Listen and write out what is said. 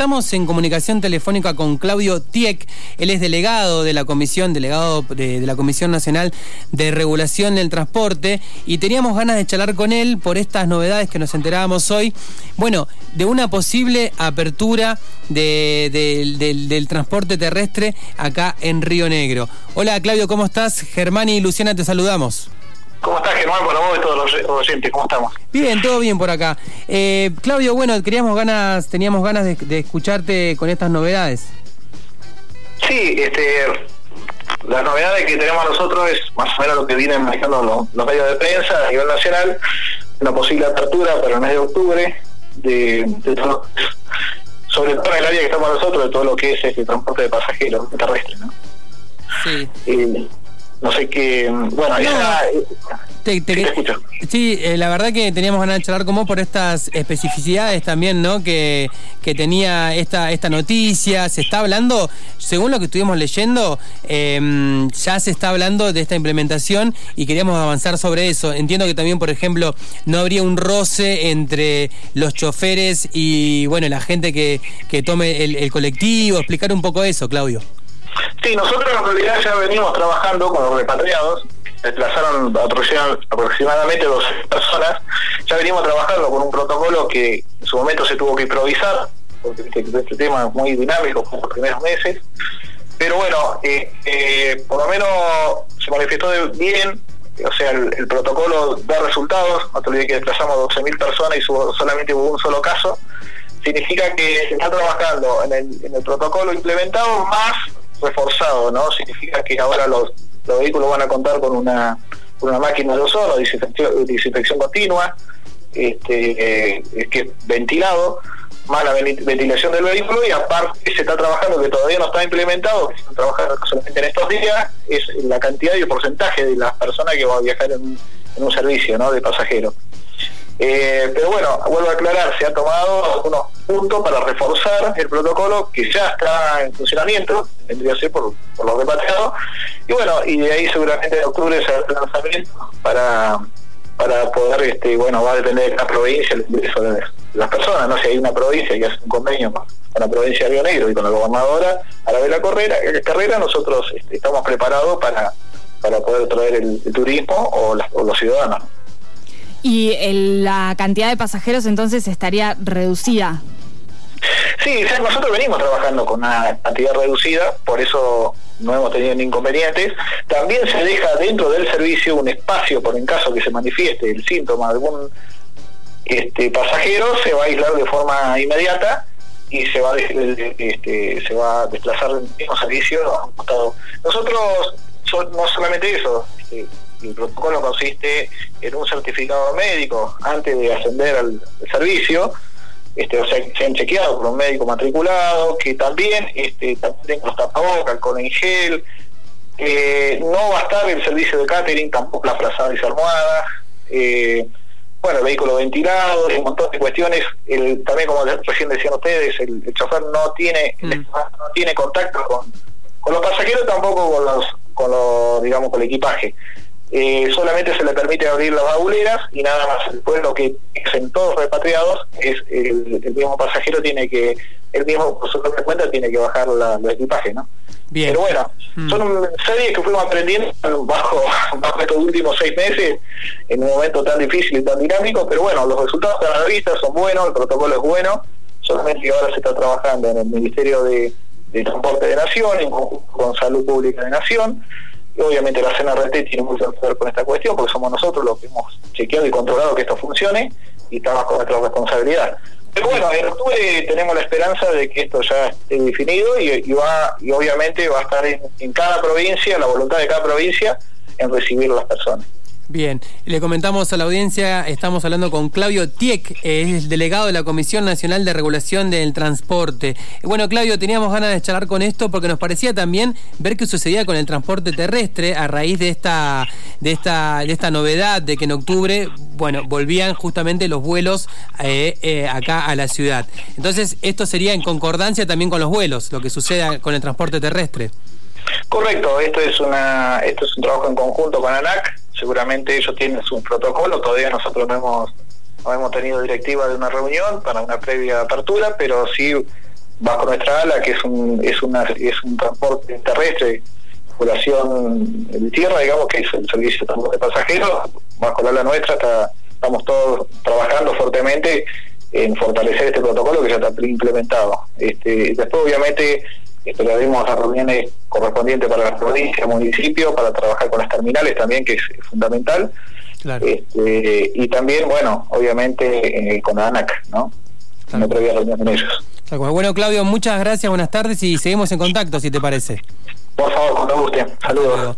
estamos en comunicación telefónica con Claudio Tieck. Él es delegado de la comisión, delegado de, la Comisión Nacional de Regulación del Transporte, y teníamos ganas de charlar con él por estas novedades que nos enterábamos hoy. Bueno, de una posible apertura del transporte terrestre acá en Río Negro. Hola Claudio, ¿cómo estás? Germán y Luciana te saludamos. ¿Cómo estás, Germán? Por vos y todos los oyentes, ¿cómo estamos? Bien, todo bien por acá. Eh, Claudio, bueno, queríamos ganas, teníamos ganas de, escucharte con estas novedades. Sí, este, las novedades que tenemos nosotros es más o menos lo que vienen manejando los, medios de prensa a nivel nacional, una posible apertura para el mes de octubre de, todo, sobre todo en el área que estamos nosotros, de todo lo que es este transporte de pasajeros terrestre, ¿no? Sí. Eh, no sé qué. Bueno, te, Sí, eh, la verdad que teníamos ganas de charlar con vos por estas especificidades también, ¿no? Que, que tenía esta, esta noticia. Se está hablando, según lo que estuvimos leyendo, em, ya se está hablando de esta implementación y queríamos avanzar sobre eso. Entiendo que también, por ejemplo, no habría un roce entre los choferes y, bueno, la gente que, que tome el, el colectivo. Explicar un poco eso, Claudio. Sí, nosotros en realidad ya venimos trabajando con los repatriados, desplazaron aproximadamente dos personas, ya venimos trabajando con un protocolo que en su momento se tuvo que improvisar, porque este tema es muy dinámico los primeros meses, pero bueno, eh, por lo menos se manifestó bien, o sea, el, protocolo da resultados, no te olvides que desplazamos 12.000 personas y solamente hubo un solo caso, significa que se está trabajando en el, en el protocolo implementado más reforzado, ¿no? Significa que ahora los, los vehículos van a contar con una, una máquina de ozono, desinfección, desinfección continua, este, eh, que ventilado, más la ventilación del vehículo y aparte se está trabajando, que todavía no está implementado, que se está trabajando solamente en estos días, es la cantidad y el porcentaje de las personas que van a viajar en, en un servicio ¿no? de pasajeros. Eh, pero bueno, vuelvo a aclarar, se ha tomado algunos puntos para reforzar el protocolo que ya está en funcionamiento, tendría que ser por, los repatriados, y bueno, y de ahí seguramente en octubre se hará el lanzamiento para, para poder, este, bueno, va a depender de cada provincia el de las personas, no si hay una provincia que hace un convenio con la provincia de Río Negro y con la gobernadora a la carrera, nosotros este, estamos preparados para, para poder traer el, turismo o, o los ciudadanos. Y la cantidad de pasajeros entonces estaría reducida. Sí, nosotros venimos trabajando con una cantidad reducida, por eso no hemos tenido ni inconvenientes. También se deja dentro del servicio un espacio por en caso que se manifieste el síntoma de algún este, pasajero, se va a aislar de forma inmediata y se va, este, se va a desplazar del mismo servicio a. Nosotros, no solamente eso, este, el protocolo consiste en un certificado médico antes de ascender al, servicio, este, o sea, se han chequeado por un médico matriculado, que también, este, también tenga los tapabocas, alcohol en gel, eh, no va a estar el servicio de catering, tampoco las frazadas y almohadas, eh, bueno, el vehículo ventilado, un montón de cuestiones, el, también como recién decían ustedes, el, chofer no tiene, mm. no tiene contacto con, con los pasajeros, tampoco con los, con los, digamos, con el equipaje. Eh, solamente se le permite abrir las bauleras y nada más. Después lo que es en todos repatriados es el, mismo pasajero tiene que, el mismo por su propia cuenta tiene que bajar la, los equipajes, ¿no? Bien. Pero bueno, mm. son series que fuimos aprendiendo bajo, bajo estos últimos seis meses, en un momento tan difícil y tan dinámico, pero bueno, los resultados de la vista, son buenos, el protocolo es bueno, solamente que ahora se está trabajando en el Ministerio de, Transporte de Nación, en con Salud Pública de Nación, obviamente la CNRT tiene mucho que ver con esta cuestión, porque somos nosotros los que hemos chequeado y controlado que esto funcione y está bajo nuestra responsabilidad. Pero bueno, en octubre tenemos la esperanza de que esto ya esté definido y, va y obviamente va a estar en cada provincia, la voluntad de cada provincia en recibir a las personas. Bien, le comentamos a la audiencia, estamos hablando con Claudio Tieck, es el delegado de la Comisión Nacional de Regulación del Transporte. Bueno, Claudio, teníamos ganas de charlar con esto porque nos parecía también ver qué sucedía con el transporte terrestre a raíz de esta, de esta, de esta novedad de que en octubre, bueno, volvían justamente los vuelos eh, eh, acá a la ciudad. Entonces, esto sería en concordancia también con los vuelos, lo que suceda con el transporte terrestre. Correcto, esto es una, esto es un trabajo en conjunto con ANAC seguramente ellos tienen su protocolo, todavía nosotros no hemos, no hemos tenido directiva de una reunión para una previa apertura, pero sí bajo nuestra ala, que es un, es una, es un transporte terrestre, población de tierra, digamos, que es el servicio de transporte pasajeros, bajo la ala nuestra está, estamos todos trabajando fuertemente en fortalecer este protocolo que ya está implementado. Este, después, obviamente, esperaremos las reuniones correspondientes para las provincias, municipios, para trabajar con las terminales también, que es fundamental. Este, y también, bueno, obviamente eh, con ANAC, ¿no? Claro. No reunión con ellos. Bueno, Claudio, muchas gracias, buenas tardes y seguimos en contacto, si te parece. Por favor, cuando guste. Saludos.